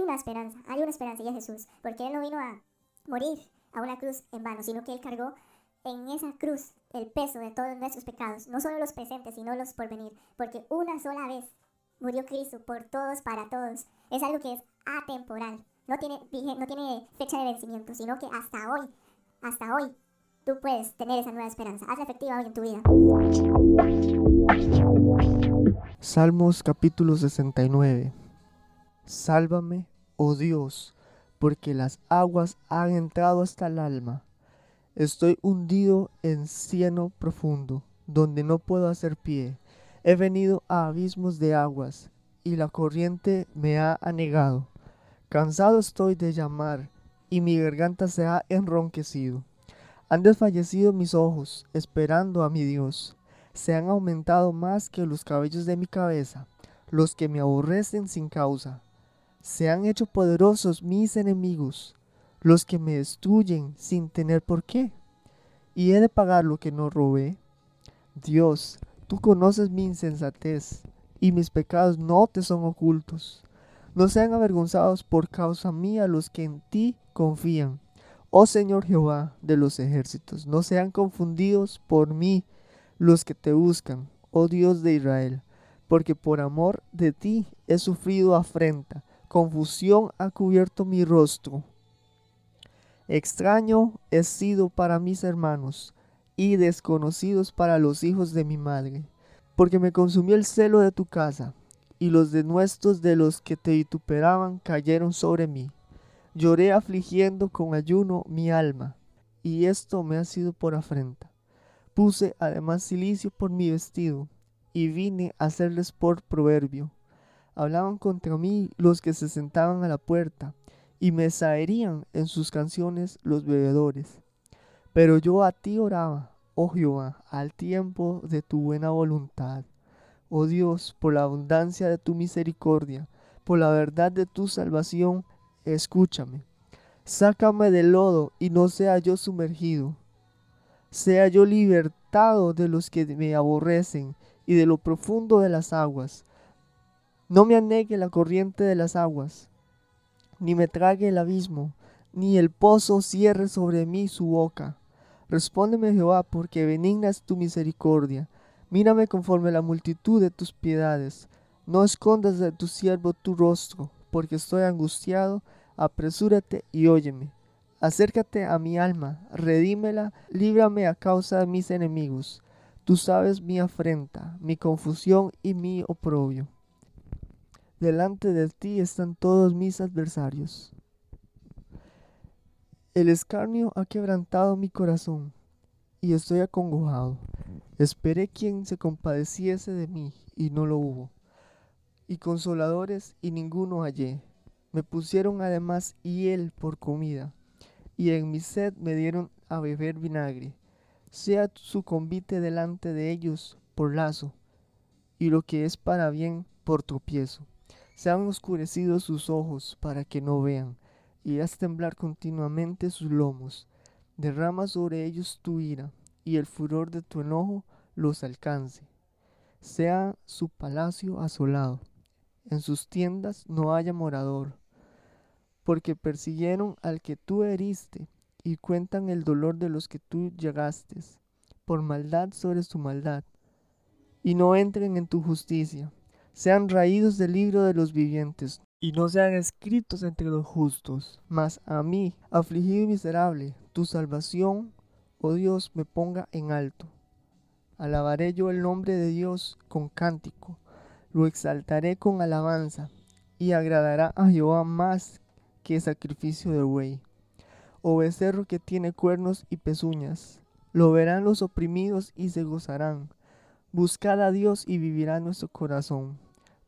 hay una esperanza, hay una esperanza y es Jesús, porque Él no vino a morir a una cruz en vano, sino que Él cargó en esa cruz el peso de todos nuestros pecados, no solo los presentes, sino los por venir, porque una sola vez murió Cristo por todos, para todos. Es algo que es atemporal, no tiene, no tiene fecha de vencimiento, sino que hasta hoy, hasta hoy, tú puedes tener esa nueva esperanza. Hazla efectiva hoy en tu vida. Salmos capítulo 69. Sálvame, oh Dios, porque las aguas han entrado hasta el alma. Estoy hundido en cieno profundo, donde no puedo hacer pie. He venido a abismos de aguas, y la corriente me ha anegado. Cansado estoy de llamar, y mi garganta se ha enronquecido. Han desfallecido mis ojos, esperando a mi Dios. Se han aumentado más que los cabellos de mi cabeza, los que me aborrecen sin causa. Se han hecho poderosos mis enemigos, los que me destruyen sin tener por qué. Y he de pagar lo que no robé. Dios, tú conoces mi insensatez, y mis pecados no te son ocultos. No sean avergonzados por causa mía los que en ti confían. Oh Señor Jehová de los ejércitos, no sean confundidos por mí los que te buscan, oh Dios de Israel, porque por amor de ti he sufrido afrenta, confusión ha cubierto mi rostro. Extraño he sido para mis hermanos y desconocidos para los hijos de mi madre, porque me consumió el celo de tu casa, y los denuestos de los que te vituperaban cayeron sobre mí. Lloré afligiendo con ayuno mi alma, y esto me ha sido por afrenta. Puse además silicio por mi vestido, y vine a hacerles por proverbio. Hablaban contra mí los que se sentaban a la puerta, y me saerían en sus canciones los bebedores. Pero yo a ti oraba, oh Jehová, al tiempo de tu buena voluntad. Oh Dios, por la abundancia de tu misericordia, por la verdad de tu salvación, escúchame. Sácame del lodo y no sea yo sumergido. Sea yo libertado de los que me aborrecen y de lo profundo de las aguas. No me anegue la corriente de las aguas ni me trague el abismo, ni el pozo cierre sobre mí su boca. Respóndeme Jehová, porque benigna es tu misericordia. Mírame conforme la multitud de tus piedades. No escondas de tu siervo tu rostro, porque estoy angustiado. Apresúrate y óyeme. Acércate a mi alma, redímela, líbrame a causa de mis enemigos. Tú sabes mi afrenta, mi confusión y mi oprobio. Delante de ti están todos mis adversarios. El escarnio ha quebrantado mi corazón y estoy acongojado. Esperé quien se compadeciese de mí y no lo hubo. Y consoladores y ninguno hallé. Me pusieron además hiel por comida y en mi sed me dieron a beber vinagre. Sea su convite delante de ellos por lazo y lo que es para bien por tropiezo. Se han oscurecido sus ojos para que no vean, y haz temblar continuamente sus lomos. Derrama sobre ellos tu ira, y el furor de tu enojo los alcance. Sea su palacio asolado, en sus tiendas no haya morador, porque persiguieron al que tú heriste, y cuentan el dolor de los que tú llegaste, por maldad sobre su maldad, y no entren en tu justicia sean raídos del libro de los vivientes, y no sean escritos entre los justos. Mas a mí, afligido y miserable, tu salvación, oh Dios, me ponga en alto. Alabaré yo el nombre de Dios con cántico, lo exaltaré con alabanza, y agradará a Jehová más que sacrificio de buey, o becerro que tiene cuernos y pezuñas. Lo verán los oprimidos y se gozarán Buscad a Dios y vivirá nuestro corazón,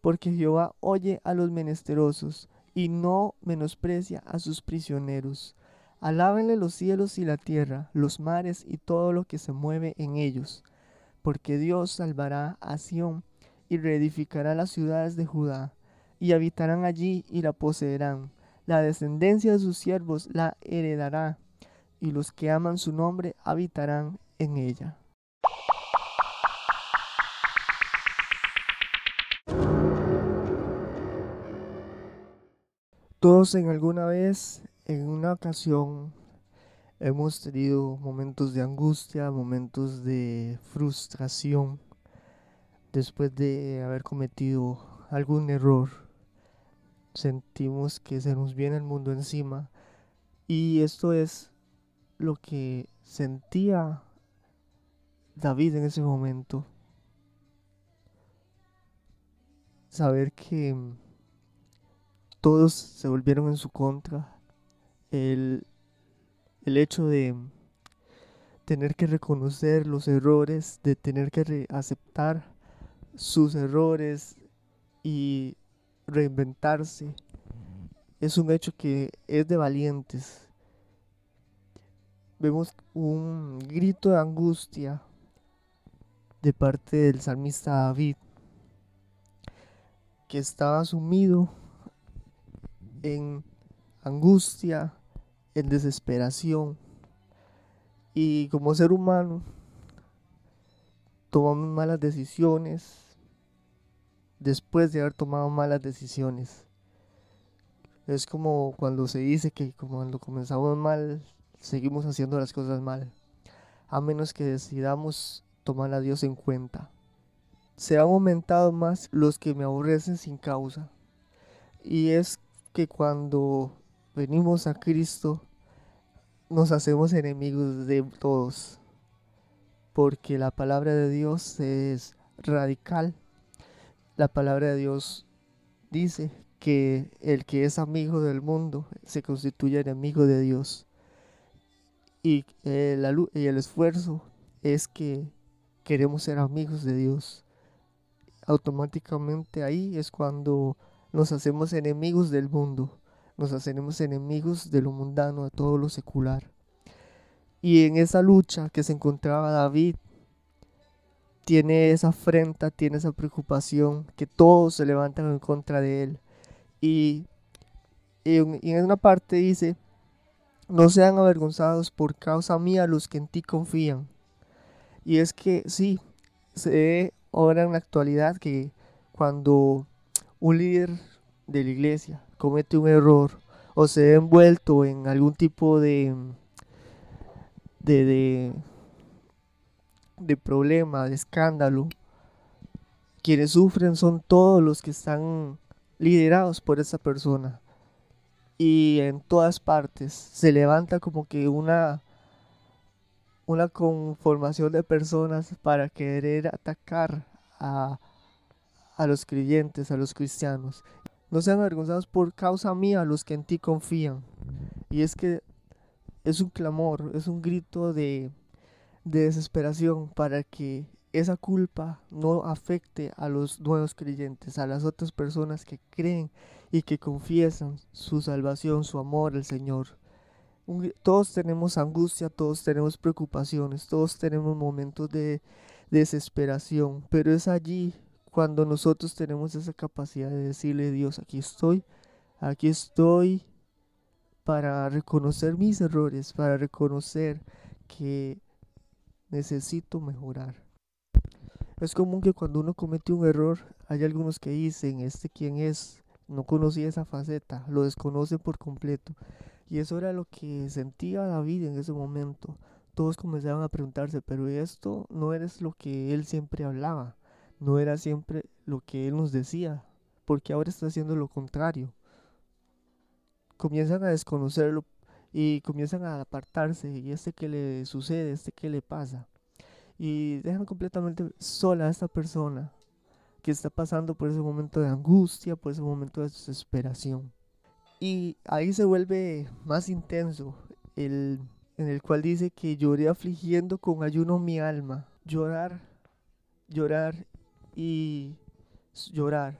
porque Jehová oye a los menesterosos y no menosprecia a sus prisioneros. Alábenle los cielos y la tierra, los mares y todo lo que se mueve en ellos, porque Dios salvará a Sión y reedificará las ciudades de Judá, y habitarán allí y la poseerán. La descendencia de sus siervos la heredará, y los que aman su nombre habitarán en ella. Todos en alguna vez, en una ocasión, hemos tenido momentos de angustia, momentos de frustración, después de haber cometido algún error. Sentimos que se nos viene el mundo encima y esto es lo que sentía David en ese momento. Saber que todos se volvieron en su contra. El, el hecho de tener que reconocer los errores, de tener que aceptar sus errores y reinventarse, es un hecho que es de valientes. Vemos un grito de angustia de parte del salmista David, que estaba sumido en angustia, en desesperación. Y como ser humano, tomamos malas decisiones después de haber tomado malas decisiones. Es como cuando se dice que cuando comenzamos mal, seguimos haciendo las cosas mal. A menos que decidamos tomar a Dios en cuenta. Se han aumentado más los que me aborrecen sin causa. Y es que cuando venimos a Cristo nos hacemos enemigos de todos. Porque la palabra de Dios es radical. La palabra de Dios dice que el que es amigo del mundo se constituye enemigo de Dios. Y, eh, y el esfuerzo es que queremos ser amigos de Dios. Automáticamente ahí es cuando nos hacemos enemigos del mundo, nos hacemos enemigos de lo mundano, de todo lo secular. Y en esa lucha que se encontraba David, tiene esa afrenta, tiene esa preocupación, que todos se levantan en contra de él. Y, y en una parte dice, no sean avergonzados por causa mía los que en ti confían. Y es que sí, se ve ahora en la actualidad que cuando un líder de la iglesia comete un error o se ve envuelto en algún tipo de, de, de, problema, de escándalo, quienes sufren son todos los que están liderados por esa persona. Y en todas partes se levanta como que una, una conformación de personas para querer atacar a, a los creyentes, a los cristianos. No sean avergonzados por causa mía los que en ti confían. Y es que es un clamor, es un grito de, de desesperación para que esa culpa no afecte a los nuevos creyentes, a las otras personas que creen y que confiesan su salvación, su amor al Señor. todos tenemos angustia, todos tenemos preocupaciones, todos tenemos momentos de desesperación, pero es allí cuando nosotros tenemos esa capacidad de decirle, Dios, aquí estoy, aquí estoy para reconocer mis errores, para reconocer que necesito mejorar. Es común que cuando uno comete un error, hay algunos que dicen, este quién es, no conocía esa faceta, lo desconoce por completo. Y eso era lo que sentía David en ese momento. Todos comenzaban a preguntarse, pero esto no eres lo que él siempre hablaba no era siempre lo que Él nos decía, porque ahora está haciendo lo contrario. Comienzan a desconocerlo y comienzan a apartarse, y este que le sucede, este que le pasa. Y dejan completamente sola a esta persona que está pasando por ese momento de angustia, por ese momento de desesperación. Y ahí se vuelve más intenso, el, en el cual dice que lloré afligiendo con ayuno mi alma. Llorar, llorar y llorar.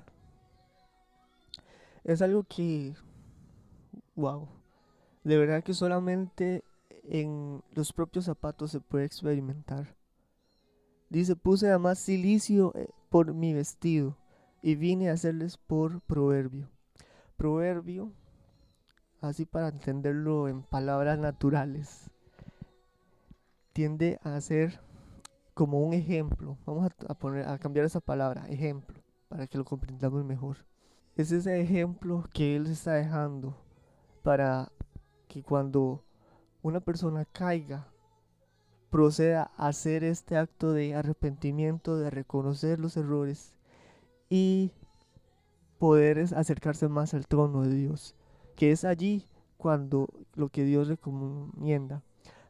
Es algo que, wow, de verdad que solamente en los propios zapatos se puede experimentar. Dice, puse además silicio eh, por mi vestido y vine a hacerles por proverbio. Proverbio, así para entenderlo en palabras naturales, tiende a ser como un ejemplo, vamos a, poner, a cambiar esa palabra, ejemplo, para que lo comprendamos mejor. es ese ejemplo que Él está dejando para que cuando una persona caiga, proceda a hacer este acto de arrepentimiento, de reconocer los errores y poder acercarse más al trono de Dios, que es allí cuando lo que Dios recomienda,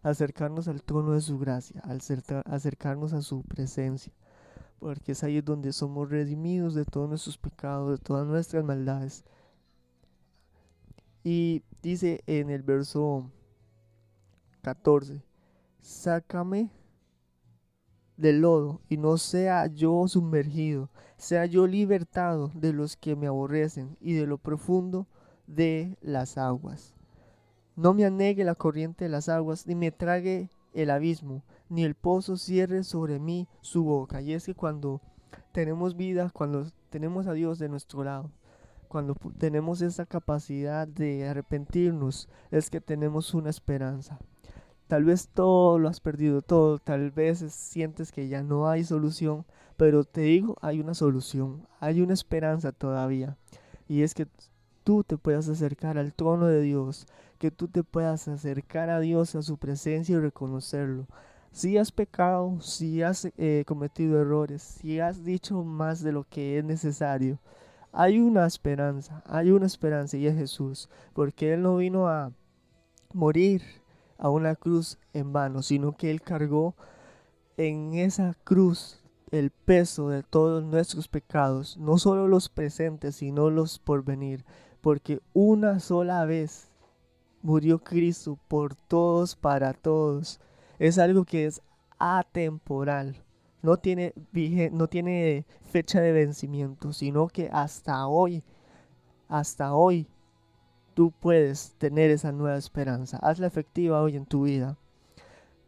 acercarnos al trono de su gracia, al acercarnos a su presencia, porque es ahí donde somos redimidos de todos nuestros pecados, de todas nuestras maldades. Y dice en el verso 14, sácame del lodo y no sea yo sumergido, sea yo libertado de los que me aborrecen y de lo profundo de las aguas. No me anegue la corriente de las aguas, ni me trague el abismo, ni el pozo cierre sobre mí su boca. Y es que cuando tenemos vida, cuando tenemos a Dios de nuestro lado, cuando tenemos esa capacidad de arrepentirnos, es que tenemos una esperanza. Tal vez todo lo has perdido todo, tal vez sientes que ya no hay solución, pero te digo, hay una solución, hay una esperanza todavía. Y es que tú te puedas acercar al trono de Dios, que tú te puedas acercar a Dios, a su presencia y reconocerlo. Si has pecado, si has eh, cometido errores, si has dicho más de lo que es necesario, hay una esperanza, hay una esperanza y es Jesús, porque Él no vino a morir a una cruz en vano, sino que Él cargó en esa cruz el peso de todos nuestros pecados, no solo los presentes, sino los por venir, porque una sola vez murió Cristo por todos, para todos. Es algo que es atemporal, no tiene, no tiene fecha de vencimiento, sino que hasta hoy, hasta hoy tú puedes tener esa nueva esperanza. Hazla efectiva hoy en tu vida.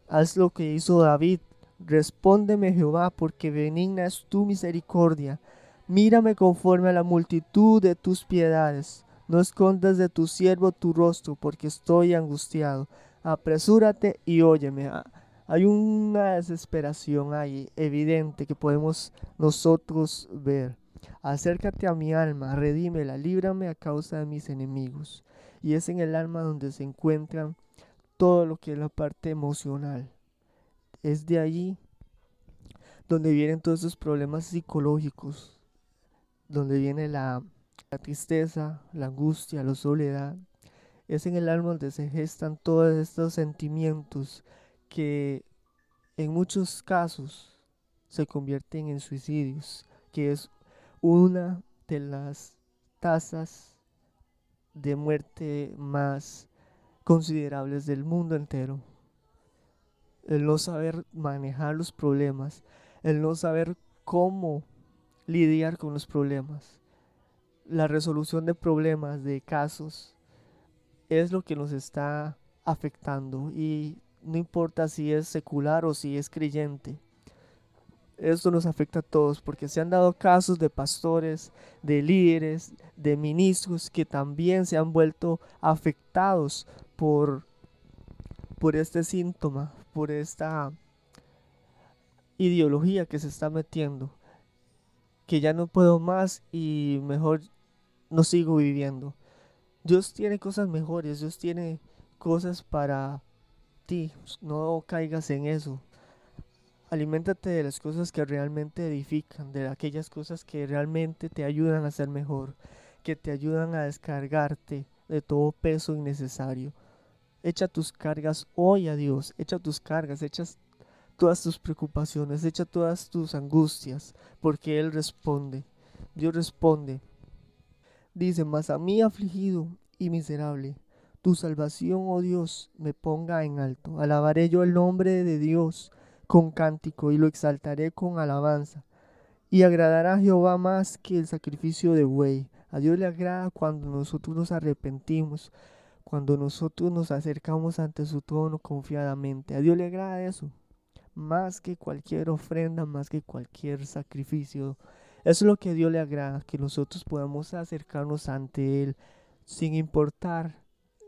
Haz lo que hizo David. Respóndeme Jehová, porque benigna es tu misericordia. Mírame conforme a la multitud de tus piedades. No escondas de tu siervo tu rostro, porque estoy angustiado. Apresúrate y óyeme. Hay una desesperación ahí evidente que podemos nosotros ver. Acércate a mi alma, redímela, líbrame a causa de mis enemigos. Y es en el alma donde se encuentran todo lo que es la parte emocional. Es de allí donde vienen todos esos problemas psicológicos, donde viene la, la tristeza, la angustia, la soledad. Es en el alma donde se gestan todos estos sentimientos que en muchos casos se convierten en suicidios, que es una de las tasas de muerte más considerables del mundo entero. El no saber manejar los problemas, el no saber cómo lidiar con los problemas. La resolución de problemas, de casos, es lo que nos está afectando. Y no importa si es secular o si es creyente esto nos afecta a todos porque se han dado casos de pastores, de líderes, de ministros que también se han vuelto afectados por, por este síntoma, por esta ideología que se está metiendo, que ya no puedo más y mejor no sigo viviendo. Dios tiene cosas mejores, Dios tiene cosas para ti, no caigas en eso. Aliméntate de las cosas que realmente edifican, de aquellas cosas que realmente te ayudan a ser mejor, que te ayudan a descargarte de todo peso innecesario. Echa tus cargas hoy a Dios, echa tus cargas, echa todas tus preocupaciones, echa todas tus angustias, porque Él responde. Dios responde. Dice, mas a mí afligido y miserable, tu salvación, oh Dios, me ponga en alto. Alabaré yo el nombre de Dios con cántico y lo exaltaré con alabanza. Y agradará a Jehová más que el sacrificio de buey. A Dios le agrada cuando nosotros nos arrepentimos, cuando nosotros nos acercamos ante su trono confiadamente. A Dios le agrada eso, más que cualquier ofrenda, más que cualquier sacrificio. Eso es lo que a Dios le agrada, que nosotros podamos acercarnos ante Él sin importar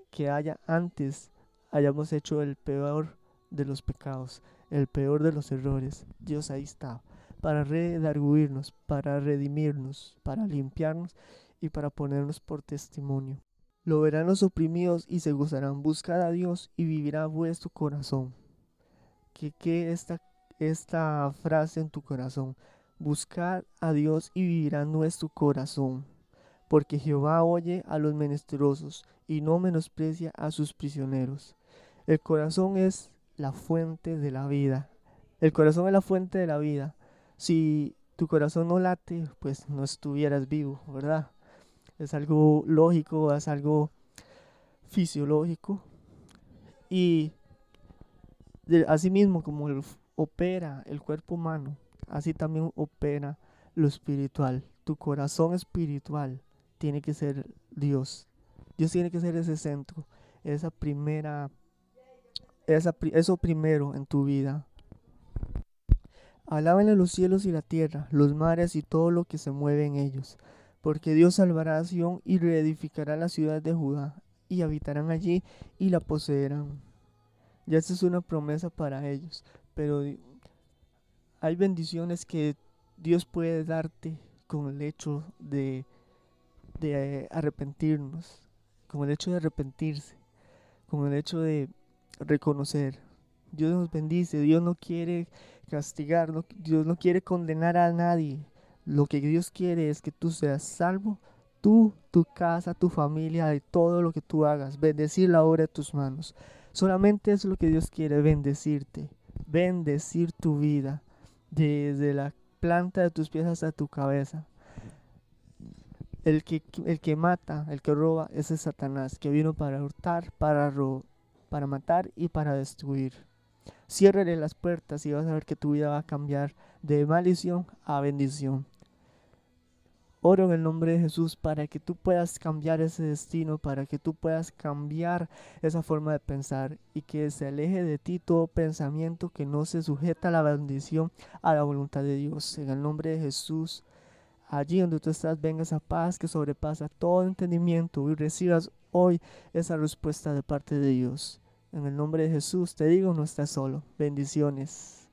que haya antes hayamos hecho el peor de los pecados el peor de los errores, Dios ahí está, para redarguirnos, para redimirnos, para limpiarnos y para ponernos por testimonio. Lo verán los oprimidos y se gozarán. Buscad a Dios y vivirá vuestro corazón. Que quede esta, esta frase en tu corazón. Buscad a Dios y vivirá nuestro corazón. Porque Jehová oye a los menesterosos y no menosprecia a sus prisioneros. El corazón es la fuente de la vida. El corazón es la fuente de la vida. Si tu corazón no late, pues no estuvieras vivo, ¿verdad? Es algo lógico, es algo fisiológico. Y así mismo como opera el cuerpo humano, así también opera lo espiritual. Tu corazón espiritual tiene que ser Dios. Dios tiene que ser ese centro, esa primera, eso primero en tu vida. Alábenle los cielos y la tierra, los mares y todo lo que se mueve en ellos, porque Dios salvará a Sion y reedificará la ciudad de Judá, y habitarán allí y la poseerán. Ya esta es una promesa para ellos, pero hay bendiciones que Dios puede darte con el hecho de, de arrepentirnos, con el hecho de arrepentirse, con el hecho de reconocer. Dios nos bendice, Dios no quiere castigar, Dios no quiere condenar a nadie. Lo que Dios quiere es que tú seas salvo, tú, tu casa, tu familia, de todo lo que tú hagas, bendecir la obra de tus manos. Solamente es lo que Dios quiere, bendecirte, bendecir tu vida, desde la planta de tus pies hasta tu cabeza. El que, el que mata, el que roba, ese es Satanás, que vino para hurtar, para, para matar y para destruir. Ciérrele las puertas y vas a ver que tu vida va a cambiar de maldición a bendición. Oro en el nombre de Jesús para que tú puedas cambiar ese destino, para que tú puedas cambiar esa forma de pensar y que se aleje de ti todo pensamiento que no se sujeta a la bendición, a la voluntad de Dios. En el nombre de Jesús, allí donde tú estás, venga esa paz que sobrepasa todo entendimiento y recibas hoy esa respuesta de parte de Dios. En el nombre de Jesús te digo, no estás solo. Bendiciones.